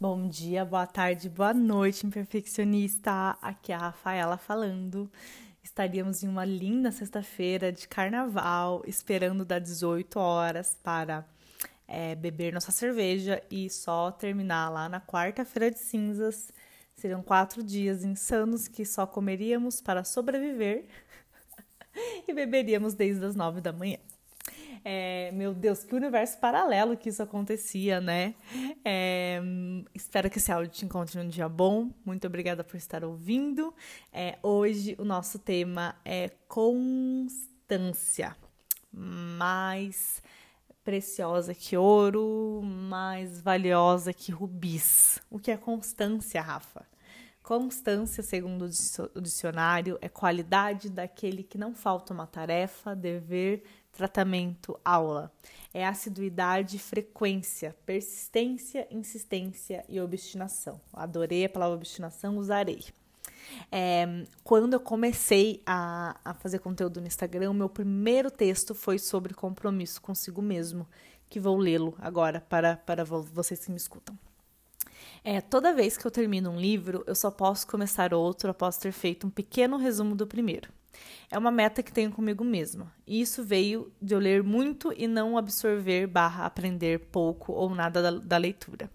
Bom dia, boa tarde, boa noite, imperfeccionista. Aqui é a Rafaela falando. Estaríamos em uma linda sexta-feira de carnaval, esperando das 18 horas para é, beber nossa cerveja e só terminar lá na quarta-feira de cinzas. Seriam quatro dias insanos que só comeríamos para sobreviver e beberíamos desde as nove da manhã. É, meu Deus, que universo paralelo que isso acontecia, né? É, espero que esse áudio te encontre num dia bom. Muito obrigada por estar ouvindo. É, hoje o nosso tema é constância. Mais preciosa que ouro, mais valiosa que rubis. O que é constância, Rafa? Constância, segundo o dicionário, é qualidade daquele que não falta uma tarefa, dever, tratamento, aula. É assiduidade, frequência, persistência, insistência e obstinação. Adorei a palavra obstinação, usarei. É, quando eu comecei a, a fazer conteúdo no Instagram, o meu primeiro texto foi sobre compromisso consigo mesmo, que vou lê-lo agora para, para vocês que me escutam. É, toda vez que eu termino um livro, eu só posso começar outro após ter feito um pequeno resumo do primeiro. É uma meta que tenho comigo mesma. E isso veio de eu ler muito e não absorver barra aprender pouco ou nada da, da, leitura.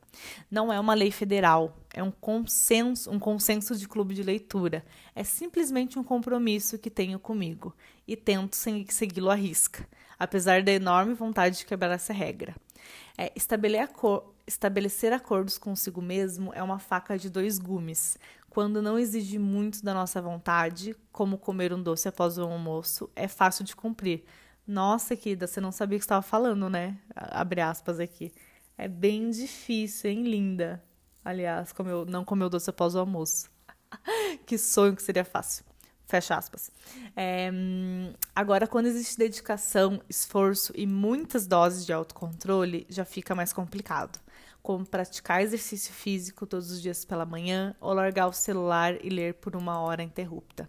Não é uma lei federal, é um consenso, um consenso de clube de leitura. É simplesmente um compromisso que tenho comigo e tento segui-lo à risca, apesar da enorme vontade de quebrar essa regra. É, estabelecer acordos consigo mesmo é uma faca de dois gumes. Quando não exige muito da nossa vontade, como comer um doce após o almoço, é fácil de cumprir. Nossa, querida, você não sabia o que estava falando, né? Abre aspas aqui. É bem difícil, hein, linda? Aliás, comeu, não comer o doce após o almoço. que sonho que seria fácil. Fecha aspas. É, agora, quando existe dedicação, esforço e muitas doses de autocontrole, já fica mais complicado como praticar exercício físico todos os dias pela manhã ou largar o celular e ler por uma hora interrupta.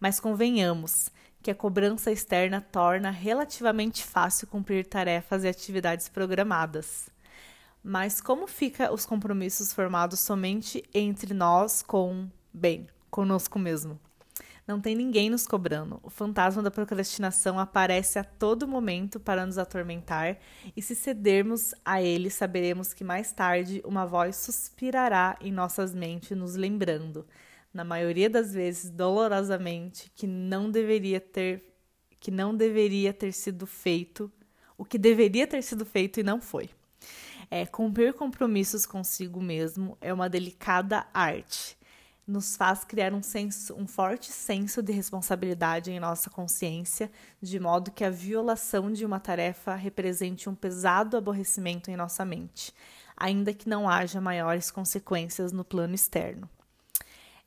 Mas convenhamos que a cobrança externa torna relativamente fácil cumprir tarefas e atividades programadas. Mas como fica os compromissos formados somente entre nós com, bem, conosco mesmo? Não tem ninguém nos cobrando. O fantasma da procrastinação aparece a todo momento para nos atormentar, e se cedermos a ele, saberemos que mais tarde uma voz suspirará em nossas mentes, nos lembrando, na maioria das vezes dolorosamente, que não deveria ter que não deveria ter sido feito, o que deveria ter sido feito e não foi. É, cumprir compromissos consigo mesmo é uma delicada arte nos faz criar um senso, um forte senso de responsabilidade em nossa consciência, de modo que a violação de uma tarefa represente um pesado aborrecimento em nossa mente, ainda que não haja maiores consequências no plano externo.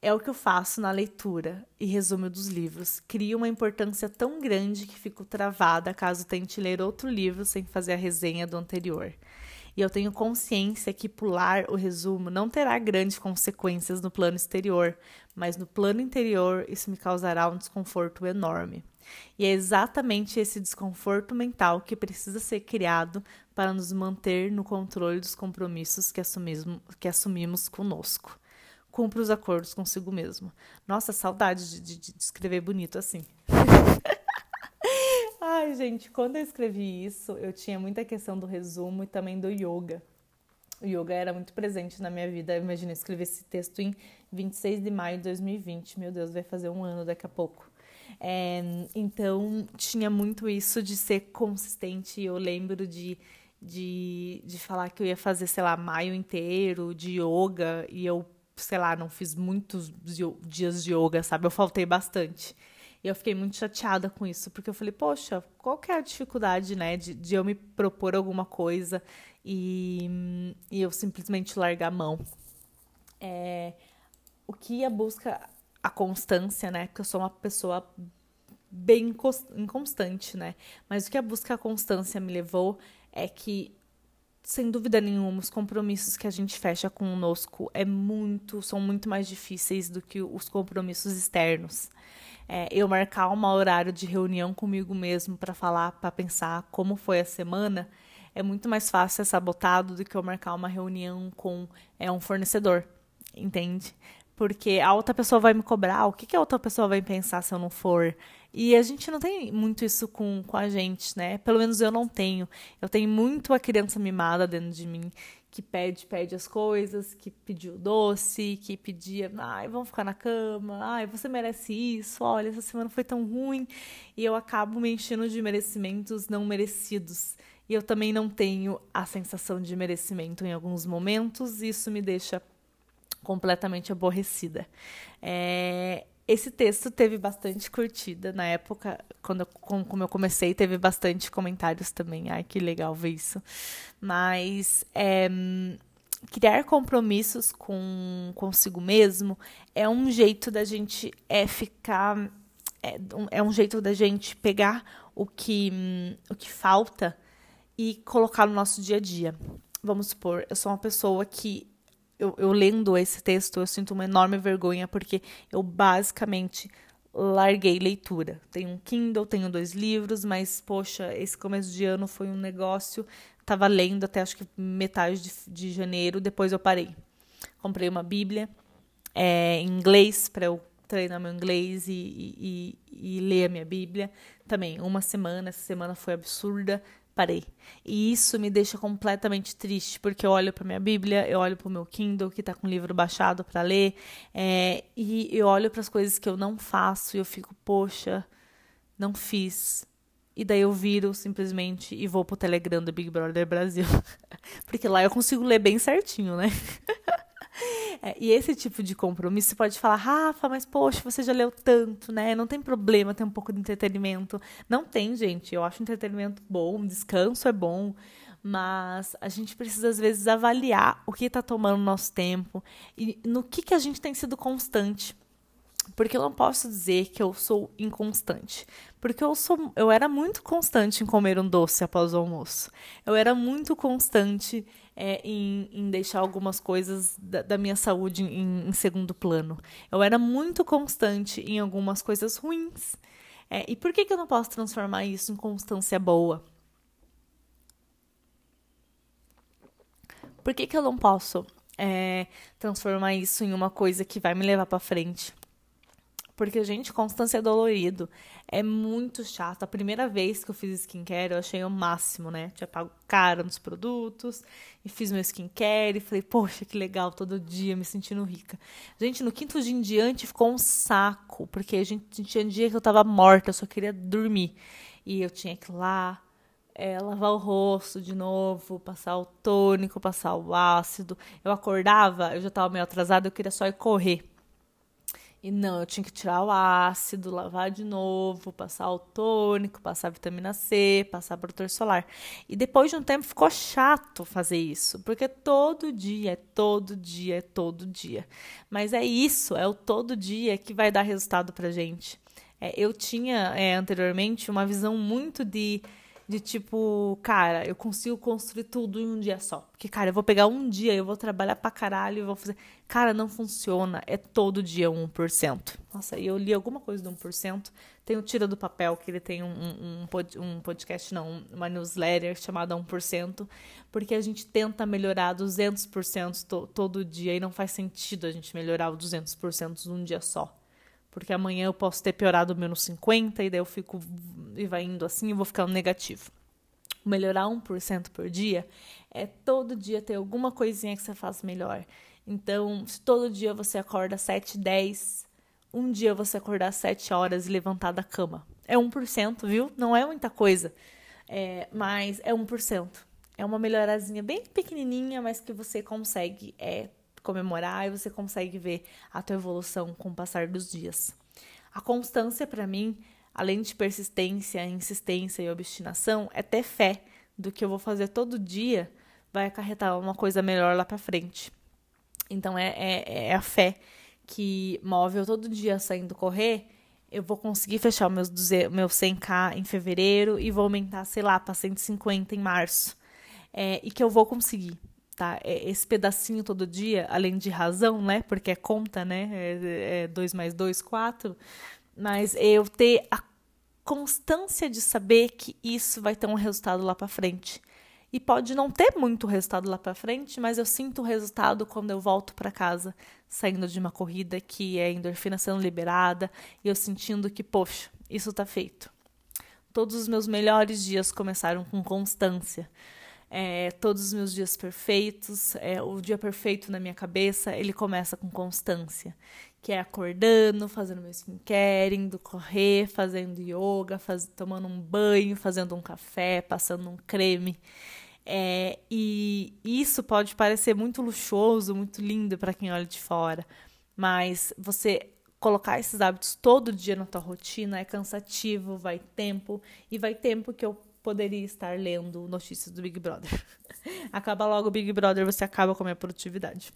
É o que eu faço na leitura e resumo dos livros. Crio uma importância tão grande que fico travada caso tente ler outro livro sem fazer a resenha do anterior e eu tenho consciência que pular o resumo não terá grandes consequências no plano exterior, mas no plano interior isso me causará um desconforto enorme. E é exatamente esse desconforto mental que precisa ser criado para nos manter no controle dos compromissos que assumimos, que assumimos conosco. Cumpra os acordos consigo mesmo. Nossa, saudade de, de, de escrever bonito assim. Gente, quando eu escrevi isso, eu tinha muita questão do resumo e também do yoga. O yoga era muito presente na minha vida. Imagina, eu escrevi esse texto em 26 de maio de 2020. Meu Deus, vai fazer um ano daqui a pouco. É, então, tinha muito isso de ser consistente. Eu lembro de, de, de falar que eu ia fazer, sei lá, maio inteiro de yoga e eu, sei lá, não fiz muitos dias de yoga, sabe? Eu faltei bastante. E eu fiquei muito chateada com isso, porque eu falei, poxa, qual que é a dificuldade, né, de, de eu me propor alguma coisa e, e eu simplesmente largar a mão? É, o que a busca a constância, né, porque eu sou uma pessoa bem inconstante, né, mas o que a busca a constância me levou é que sem dúvida nenhuma, os compromissos que a gente fecha conosco é muito, são muito mais difíceis do que os compromissos externos é, eu marcar um horário de reunião comigo mesmo para falar, para pensar como foi a semana, é muito mais fácil ser sabotado do que eu marcar uma reunião com é, um fornecedor, entende? Porque a outra pessoa vai me cobrar, o que, que a outra pessoa vai pensar se eu não for? E a gente não tem muito isso com, com a gente, né? Pelo menos eu não tenho. Eu tenho muito a criança mimada dentro de mim que pede, pede as coisas, que pediu doce, que pedia, ai, vamos ficar na cama, ai, você merece isso, olha, essa semana foi tão ruim. E eu acabo me enchendo de merecimentos não merecidos. E eu também não tenho a sensação de merecimento em alguns momentos, e isso me deixa completamente aborrecida. É, esse texto teve bastante curtida na época, quando eu, como eu comecei, teve bastante comentários também. Ai, que legal ver isso. Mas é, criar compromissos com consigo mesmo é um jeito da gente é ficar. É, é um jeito da gente pegar o que, o que falta e colocar no nosso dia a dia. Vamos supor, eu sou uma pessoa que eu, eu lendo esse texto, eu sinto uma enorme vergonha, porque eu basicamente larguei leitura. Tenho um Kindle, tenho dois livros, mas, poxa, esse começo de ano foi um negócio. Tava lendo até acho que metade de, de janeiro, depois eu parei. Comprei uma Bíblia é, em inglês para eu treinar meu inglês e, e, e, e ler a minha Bíblia. Também, uma semana, essa semana foi absurda parei. E isso me deixa completamente triste, porque eu olho para minha Bíblia, eu olho para o meu Kindle, que está com o livro baixado para ler, é, e eu olho para as coisas que eu não faço e eu fico, poxa, não fiz. E daí eu viro simplesmente e vou pro Telegram do Big Brother Brasil. porque lá eu consigo ler bem certinho, né? É, e esse tipo de compromisso, pode falar, Rafa, mas poxa, você já leu tanto, né? Não tem problema ter um pouco de entretenimento. Não tem, gente. Eu acho entretenimento bom, descanso é bom, mas a gente precisa, às vezes, avaliar o que está tomando nosso tempo e no que, que a gente tem sido constante. Porque eu não posso dizer que eu sou inconstante. Porque eu sou, eu era muito constante em comer um doce após o almoço. Eu era muito constante é, em, em, deixar algumas coisas da, da minha saúde em, em, segundo plano. Eu era muito constante em algumas coisas ruins. É, e por que, que eu não posso transformar isso em constância boa? Por que, que eu não posso é, transformar isso em uma coisa que vai me levar para frente? Porque, gente, constância é dolorido. É muito chato. A primeira vez que eu fiz skincare, eu achei o máximo, né? Tinha pago caro nos produtos e fiz meu skincare e falei, poxa, que legal, todo dia me sentindo rica. Gente, no quinto dia em diante ficou um saco, porque a gente tinha dia que eu tava morta, eu só queria dormir. E eu tinha que ir lá, é, lavar o rosto de novo, passar o tônico, passar o ácido. Eu acordava, eu já tava meio atrasada, eu queria só ir correr. E não, eu tinha que tirar o ácido, lavar de novo, passar o tônico, passar vitamina C, passar protetor solar. E depois de um tempo ficou chato fazer isso, porque todo dia, é todo dia, é todo dia. Mas é isso, é o todo dia que vai dar resultado pra gente. É, eu tinha é, anteriormente uma visão muito de de tipo, cara, eu consigo construir tudo em um dia só. Porque, cara, eu vou pegar um dia, eu vou trabalhar pra caralho e vou fazer. Cara, não funciona. É todo dia 1%. Nossa, e eu li alguma coisa do 1%. Tem o Tira do Papel, que ele tem um, um, um podcast, não, uma newsletter chamada 1%. Porque a gente tenta melhorar 200% to, todo dia e não faz sentido a gente melhorar o 200% num dia só porque amanhã eu posso ter piorado menos 50 e daí eu fico e vai indo assim e vou ficando negativo. Melhorar 1% por dia é todo dia ter alguma coisinha que você faz melhor. Então, se todo dia você acorda 7, 10, um dia você acordar 7 horas e levantar da cama. É 1%, viu? Não é muita coisa. É, mas é 1%. É uma melhorazinha bem pequenininha, mas que você consegue é, comemorar e você consegue ver a tua evolução com o passar dos dias. A constância para mim, além de persistência, insistência e obstinação, é ter fé do que eu vou fazer todo dia vai acarretar uma coisa melhor lá para frente. Então é, é, é, a fé que move eu todo dia saindo correr. Eu vou conseguir fechar meus, meu 100k em fevereiro e vou aumentar, sei lá, para 150 em março. É, e que eu vou conseguir tá? É, esse pedacinho todo dia, além de razão, né? Porque é conta, né? É 2 é mais 2, 4. Mas eu ter a constância de saber que isso vai ter um resultado lá para frente. e pode não ter muito resultado lá para frente, mas eu sinto o resultado quando eu volto para casa, saindo de uma corrida que é endorfina sendo liberada e eu sentindo que, poxa, isso tá feito. Todos os meus melhores dias começaram com constância. É, todos os meus dias perfeitos, é, o dia perfeito na minha cabeça, ele começa com constância, que é acordando, fazendo meu skincare, indo correr, fazendo yoga, faz, tomando um banho, fazendo um café, passando um creme. É, e isso pode parecer muito luxuoso, muito lindo para quem olha de fora, mas você colocar esses hábitos todo dia na tua rotina é cansativo, vai tempo e vai tempo que eu poderia estar lendo notícias do Big Brother. acaba logo o Big Brother, você acaba com a minha produtividade.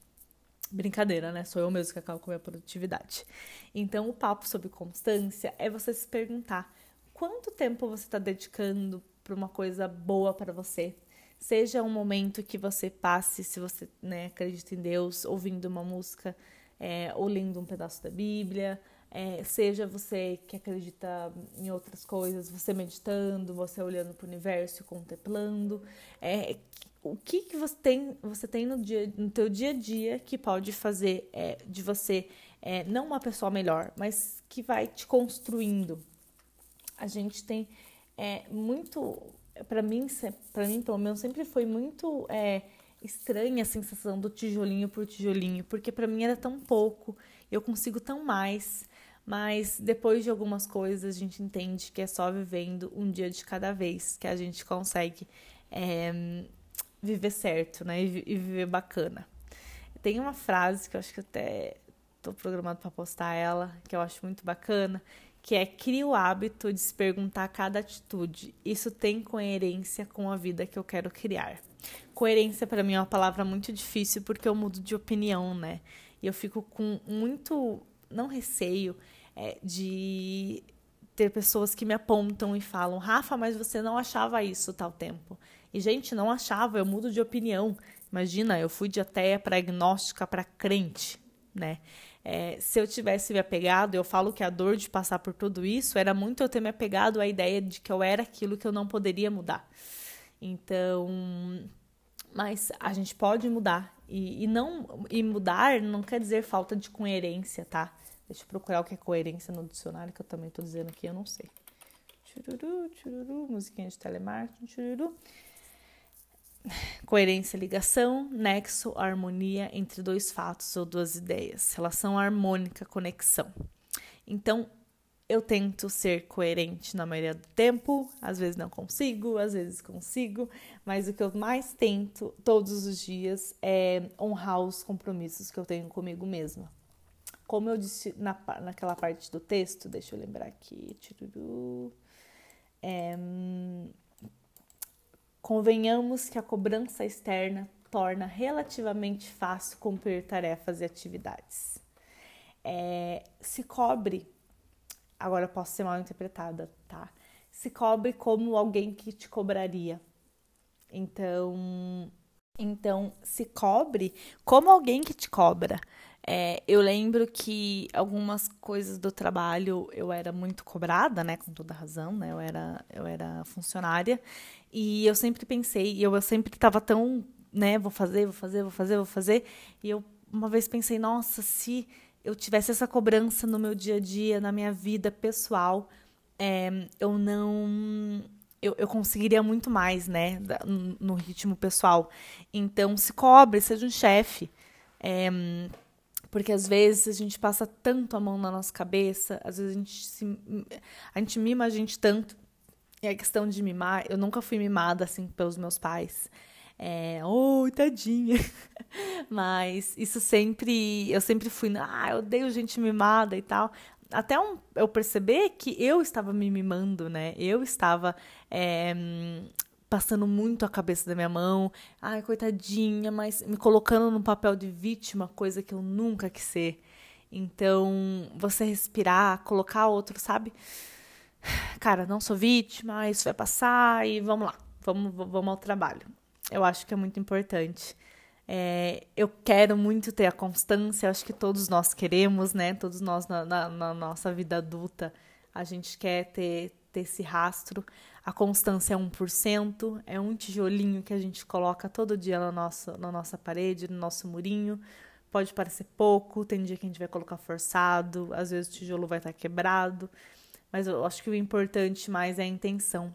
Brincadeira, né? Sou eu mesmo que acabo com a minha produtividade. Então, o papo sobre constância é você se perguntar quanto tempo você está dedicando para uma coisa boa para você. Seja um momento que você passe, se você né, acredita em Deus, ouvindo uma música é, ou lendo um pedaço da Bíblia, é, seja você que acredita em outras coisas, você meditando, você olhando para o universo, contemplando, é, o que, que você tem, você tem no, dia, no teu dia a dia que pode fazer é, de você é, não uma pessoa melhor, mas que vai te construindo. A gente tem é, muito, para mim, para mim pelo menos sempre foi muito é, estranha a sensação do tijolinho por tijolinho, porque para mim era tão pouco, eu consigo tão mais. Mas depois de algumas coisas, a gente entende que é só vivendo um dia de cada vez que a gente consegue é, viver certo, né? E, viver bacana. Tem uma frase que eu acho que até tô programado para postar ela, que eu acho muito bacana, que é cria o hábito de se perguntar cada atitude. Isso tem coerência com a vida que eu quero criar. Coerência para mim é uma palavra muito difícil porque eu mudo de opinião, né? E eu fico com muito, não receio, é, de ter pessoas que me apontam e falam: Rafa, mas você não achava isso tal tempo. E, gente, não achava, eu mudo de opinião. Imagina, eu fui de ateia para agnóstica para crente, né? É, se eu tivesse me apegado, eu falo que a dor de passar por tudo isso era muito eu ter me apegado à ideia de que eu era aquilo que eu não poderia mudar. Então, mas a gente pode mudar. E, e, não e mudar não quer dizer falta de coerência, tá? Deixa eu procurar o que é coerência no dicionário, que eu também tô dizendo aqui, eu não sei. Chururu, chururu, musiquinha de telemarketing, chururu. Coerência, ligação, nexo, harmonia entre dois fatos ou duas ideias. Relação harmônica, conexão. Então, eu tento ser coerente na maioria do tempo, às vezes não consigo, às vezes consigo, mas o que eu mais tento todos os dias é honrar os compromissos que eu tenho comigo mesma. Como eu disse na, naquela parte do texto, deixa eu lembrar aqui, tiruru, é, convenhamos que a cobrança externa torna relativamente fácil cumprir tarefas e atividades. É, se cobre Agora eu posso ser mal interpretada, tá? Se cobre como alguém que te cobraria. Então, então se cobre como alguém que te cobra. É, eu lembro que algumas coisas do trabalho eu era muito cobrada, né? Com toda razão, né? Eu era, eu era funcionária e eu sempre pensei, eu, eu sempre estava tão, né? Vou fazer, vou fazer, vou fazer, vou fazer. E eu uma vez pensei, nossa, se eu tivesse essa cobrança no meu dia a dia, na minha vida pessoal, é, eu não. Eu, eu, conseguiria muito mais, né, no ritmo pessoal. Então, se cobre, seja um chefe. É, porque às vezes a gente passa tanto a mão na nossa cabeça, às vezes a gente, se, a gente mima a gente tanto. E a questão de mimar, eu nunca fui mimada assim pelos meus pais. É, oi, tadinha. Mas isso sempre, eu sempre fui, ah, eu odeio gente mimada e tal. Até um, eu perceber que eu estava me mimando, né? Eu estava é, passando muito a cabeça da minha mão, ai, coitadinha, mas me colocando no papel de vítima, coisa que eu nunca quis ser. Então, você respirar, colocar outro, sabe? Cara, não sou vítima, isso vai passar e vamos lá, vamos, vamos ao trabalho eu acho que é muito importante. É, eu quero muito ter a constância, acho que todos nós queremos, né? Todos nós na, na, na, nossa vida adulta, a gente quer ter, ter esse rastro. A constância é 1%, é um tijolinho que a gente coloca todo dia na nossa, na nossa parede, no nosso murinho. Pode parecer pouco, tem dia que a gente vai colocar forçado, às vezes o tijolo vai estar quebrado, mas eu acho que o importante mais é a intenção.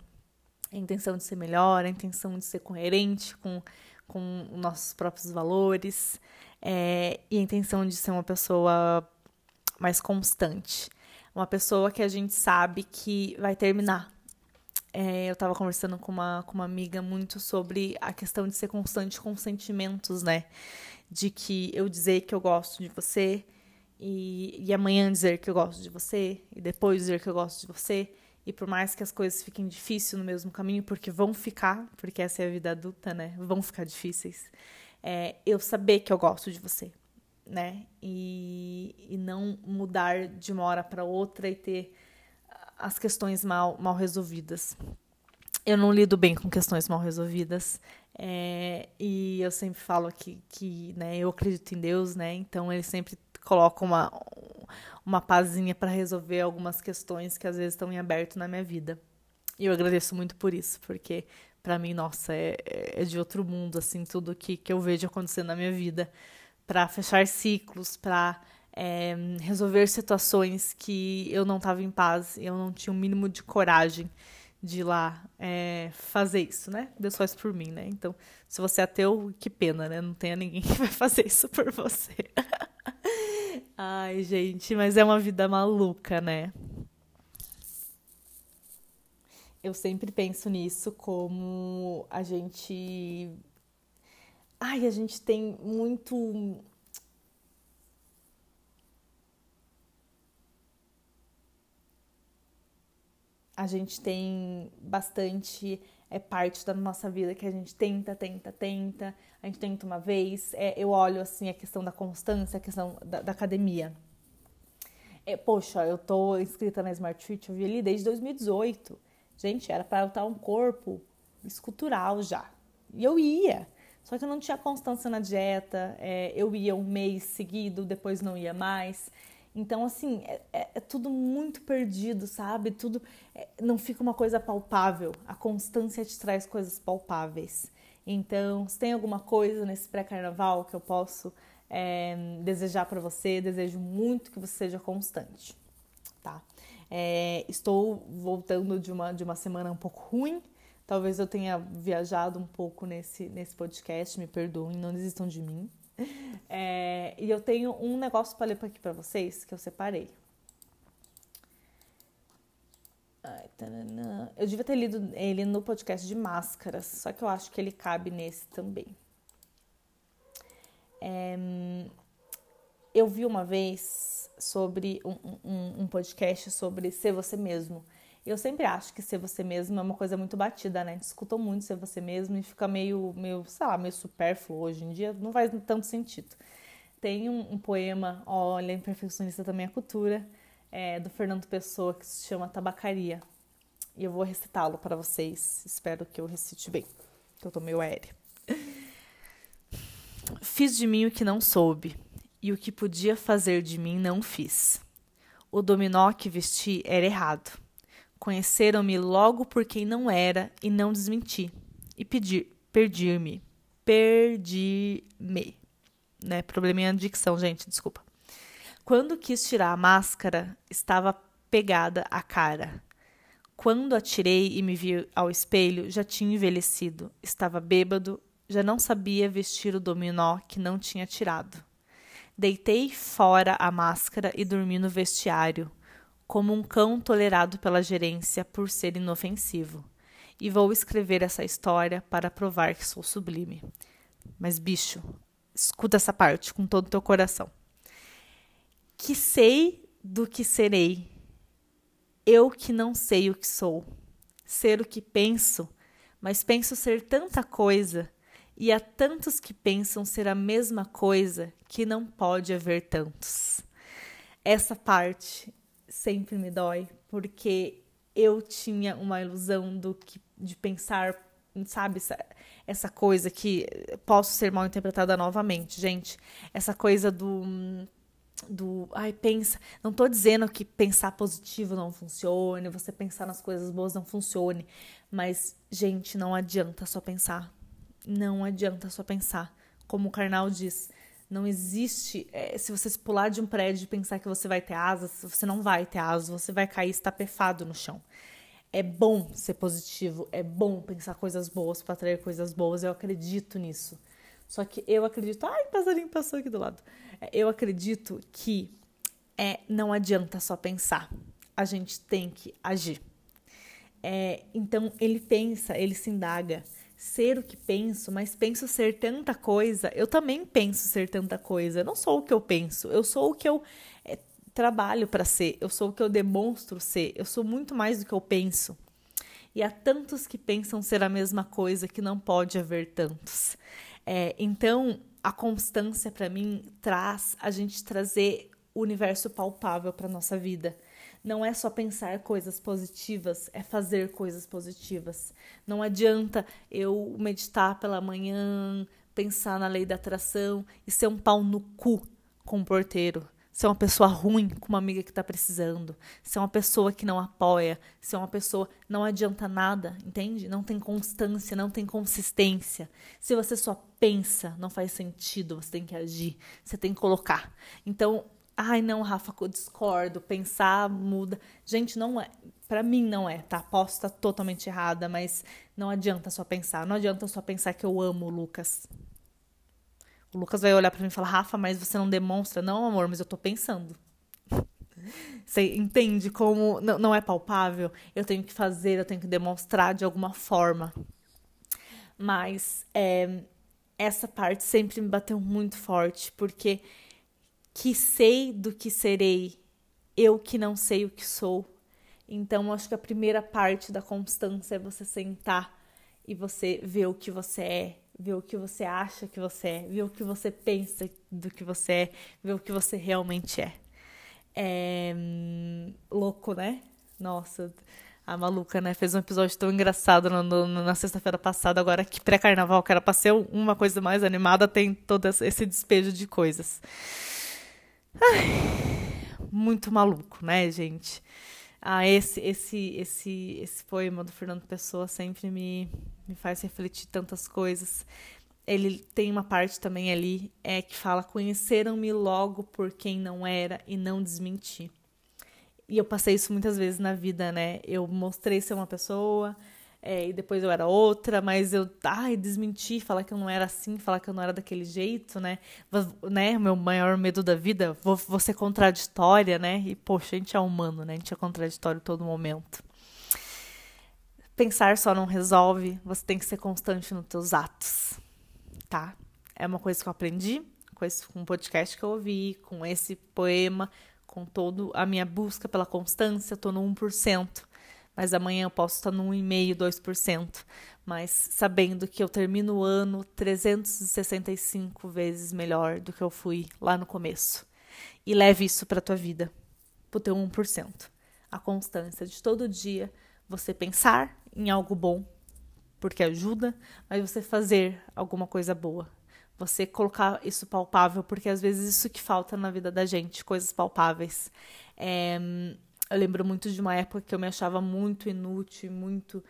A intenção de ser melhor, a intenção de ser coerente com, com nossos próprios valores, é, e a intenção de ser uma pessoa mais constante. Uma pessoa que a gente sabe que vai terminar. É, eu estava conversando com uma, com uma amiga muito sobre a questão de ser constante com sentimentos, né? de que eu dizer que eu gosto de você e, e amanhã dizer que eu gosto de você e depois dizer que eu gosto de você e por mais que as coisas fiquem difíceis no mesmo caminho, porque vão ficar, porque essa é a vida adulta, né? Vão ficar difíceis. É, eu saber que eu gosto de você, né? E, e não mudar de uma hora para outra e ter as questões mal, mal resolvidas. Eu não lido bem com questões mal resolvidas. É, e eu sempre falo aqui que né, eu acredito em Deus, né? Então ele sempre coloca uma, uma pazinha para resolver algumas questões que às vezes estão em aberto na minha vida. E eu agradeço muito por isso, porque para mim, nossa, é, é de outro mundo, assim, tudo que, que eu vejo acontecendo na minha vida. Para fechar ciclos, para é, resolver situações que eu não estava em paz, eu não tinha o um mínimo de coragem de ir lá é, fazer isso, né? Deus faz por mim, né? Então, se você é ateu, que pena, né? Não tenha ninguém que vai fazer isso por você. Ai, gente, mas é uma vida maluca, né? Eu sempre penso nisso como a gente. Ai, a gente tem muito a gente tem bastante é parte da nossa vida que a gente tenta, tenta, tenta, a gente tenta uma vez. É, eu olho assim a questão da constância, a questão da, da academia. É, poxa, eu tô inscrita na Smart Fit, eu vi ali desde 2018. Gente, era para eu estar um corpo escultural já. E eu ia. Só que eu não tinha constância na dieta, é, eu ia um mês seguido, depois não ia mais. Então, assim, é, é, é tudo muito perdido, sabe? Tudo é, não fica uma coisa palpável. A constância te traz coisas palpáveis. Então, se tem alguma coisa nesse pré-carnaval que eu posso é, desejar para você, desejo muito que você seja constante, tá? É, estou voltando de uma, de uma semana um pouco ruim. Talvez eu tenha viajado um pouco nesse, nesse podcast, me perdoem, não desistam de mim. É, e eu tenho um negócio para ler aqui para vocês que eu separei. Eu devia ter lido ele no podcast de máscaras, só que eu acho que ele cabe nesse também. É, eu vi uma vez sobre um, um, um podcast sobre ser você mesmo. Eu sempre acho que ser você mesmo é uma coisa muito batida, né? A escuta muito ser você mesmo e fica meio, meio, sei lá, meio supérfluo hoje em dia, não faz tanto sentido. Tem um, um poema, olha, Imperfeccionista também é cultura, é, do Fernando Pessoa, que se chama Tabacaria. E eu vou recitá-lo para vocês. Espero que eu recite bem, que eu tô meio aérea. Fiz de mim o que não soube, e o que podia fazer de mim não fiz. O dominó que vesti era errado Conheceram-me logo por quem não era e não desmenti. E pedir, perdi-me. Perdi-me. Né? Probleminha de dicção, gente, desculpa. Quando quis tirar a máscara, estava pegada a cara. Quando atirei e me vi ao espelho, já tinha envelhecido. Estava bêbado, já não sabia vestir o dominó que não tinha tirado. Deitei fora a máscara e dormi no vestiário como um cão tolerado pela gerência por ser inofensivo. E vou escrever essa história para provar que sou sublime. Mas, bicho, escuta essa parte com todo o teu coração. Que sei do que serei, eu que não sei o que sou. Ser o que penso, mas penso ser tanta coisa, e há tantos que pensam ser a mesma coisa que não pode haver tantos. Essa parte sempre me dói, porque eu tinha uma ilusão do que de pensar, sabe, essa, essa coisa que posso ser mal interpretada novamente, gente. Essa coisa do do ai pensa, não tô dizendo que pensar positivo não funcione, você pensar nas coisas boas não funcione, mas gente, não adianta só pensar. Não adianta só pensar. Como o Karnal diz, não existe. É, se você pular de um prédio e pensar que você vai ter asas, você não vai ter asas, você vai cair estapefado no chão. É bom ser positivo, é bom pensar coisas boas para atrair coisas boas, eu acredito nisso. Só que eu acredito. Ai, passarinho passou aqui do lado. É, eu acredito que é, não adianta só pensar, a gente tem que agir. É, então ele pensa, ele se indaga ser o que penso, mas penso ser tanta coisa, eu também penso ser tanta coisa. Eu não sou o que eu penso, eu sou o que eu é, trabalho para ser, eu sou o que eu demonstro ser, eu sou muito mais do que eu penso. E há tantos que pensam ser a mesma coisa que não pode haver tantos. É, então, a constância para mim traz a gente trazer o universo palpável para nossa vida não é só pensar coisas positivas, é fazer coisas positivas. Não adianta eu meditar pela manhã, pensar na lei da atração e ser um pau no cu com o um porteiro. Ser uma pessoa ruim com uma amiga que está precisando. Ser uma pessoa que não apoia. Ser uma pessoa. Não adianta nada, entende? Não tem constância, não tem consistência. Se você só pensa, não faz sentido. Você tem que agir. Você tem que colocar. Então, Ai, não, Rafa, eu discordo, pensar muda. Gente, não é. Para mim não é, tá? Estar totalmente errada, mas não adianta só pensar. Não adianta só pensar que eu amo o Lucas. O Lucas vai olhar para mim e falar: "Rafa, mas você não demonstra". Não, amor, mas eu tô pensando. Você entende como não é palpável? Eu tenho que fazer, eu tenho que demonstrar de alguma forma. Mas é, essa parte sempre me bateu muito forte, porque que sei do que serei, eu que não sei o que sou. Então, acho que a primeira parte da constância é você sentar e você ver o que você é, ver o que você acha que você é, ver o que você pensa do que você é, ver o que você realmente é. É hum, louco, né? Nossa, a maluca, né? Fez um episódio tão engraçado no, no, na sexta-feira passada, agora que pré-carnaval, que era pra ser uma coisa mais animada, tem todo esse despejo de coisas. Ai, muito maluco, né, gente? Ah, esse, esse, esse, esse poema do Fernando Pessoa sempre me, me faz refletir tantas coisas. Ele tem uma parte também ali é que fala: Conheceram-me logo por quem não era e não desmenti. E eu passei isso muitas vezes na vida, né? Eu mostrei ser uma pessoa, é, e depois eu era outra, mas eu, ai, desmenti, falar que eu não era assim, falar que eu não era daquele jeito, né? né? Meu maior medo da vida, vou, vou ser contraditória, né? E, poxa, a gente é humano, né? A gente é contraditório todo momento. Pensar só não resolve, você tem que ser constante nos teus atos, tá? É uma coisa que eu aprendi com esse com um podcast que eu ouvi, com esse poema, com toda a minha busca pela constância, tô no 1% mas amanhã eu posso estar no 1,5%, 2%, mas sabendo que eu termino o ano 365 vezes melhor do que eu fui lá no começo. E leve isso para a tua vida, para o teu 1%. A constância de todo dia você pensar em algo bom, porque ajuda, mas você fazer alguma coisa boa. Você colocar isso palpável, porque às vezes isso que falta na vida da gente, coisas palpáveis. É, eu lembro muito de uma época que eu me achava muito inútil, muito.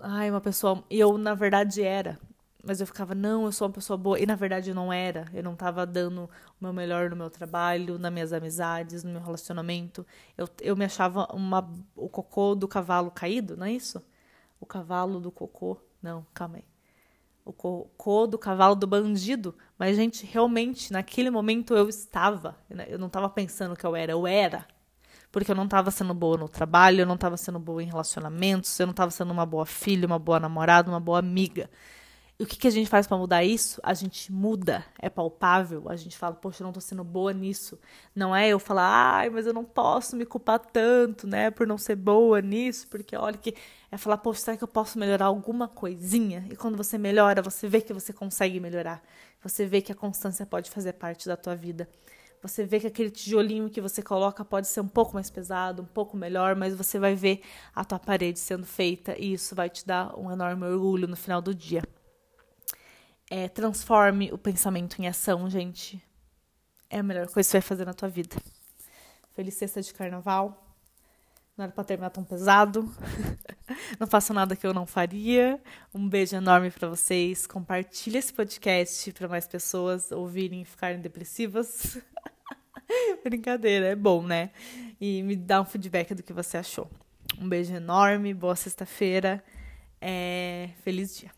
Ai, uma pessoa. E eu, na verdade, era. Mas eu ficava, não, eu sou uma pessoa boa. E na verdade eu não era. Eu não estava dando o meu melhor no meu trabalho, nas minhas amizades, no meu relacionamento. Eu, eu me achava uma, o cocô do cavalo caído, não é isso? O cavalo do cocô. Não, calma aí. O cocô do cavalo do bandido. Mas, gente, realmente, naquele momento eu estava. Eu não estava pensando que eu era, eu era porque eu não estava sendo boa no trabalho, eu não estava sendo boa em relacionamentos, eu não estava sendo uma boa filha, uma boa namorada, uma boa amiga. E o que, que a gente faz para mudar isso? A gente muda, é palpável. A gente fala, poxa, eu não tô sendo boa nisso. Não é eu falar, ai, mas eu não posso me culpar tanto, né, por não ser boa nisso, porque olha que. É falar, poxa, será que eu posso melhorar alguma coisinha? E quando você melhora, você vê que você consegue melhorar. Você vê que a constância pode fazer parte da tua vida. Você vê que aquele tijolinho que você coloca pode ser um pouco mais pesado, um pouco melhor, mas você vai ver a tua parede sendo feita e isso vai te dar um enorme orgulho no final do dia. É, transforme o pensamento em ação, gente. é a melhor coisa que você vai fazer na tua vida. Feliz sexta de carnaval. Não era pra terminar tão pesado. não faço nada que eu não faria. Um beijo enorme para vocês. Compartilhe esse podcast para mais pessoas ouvirem e ficarem depressivas. Brincadeira, é bom, né? E me dá um feedback do que você achou. Um beijo enorme, boa sexta-feira. É... Feliz dia.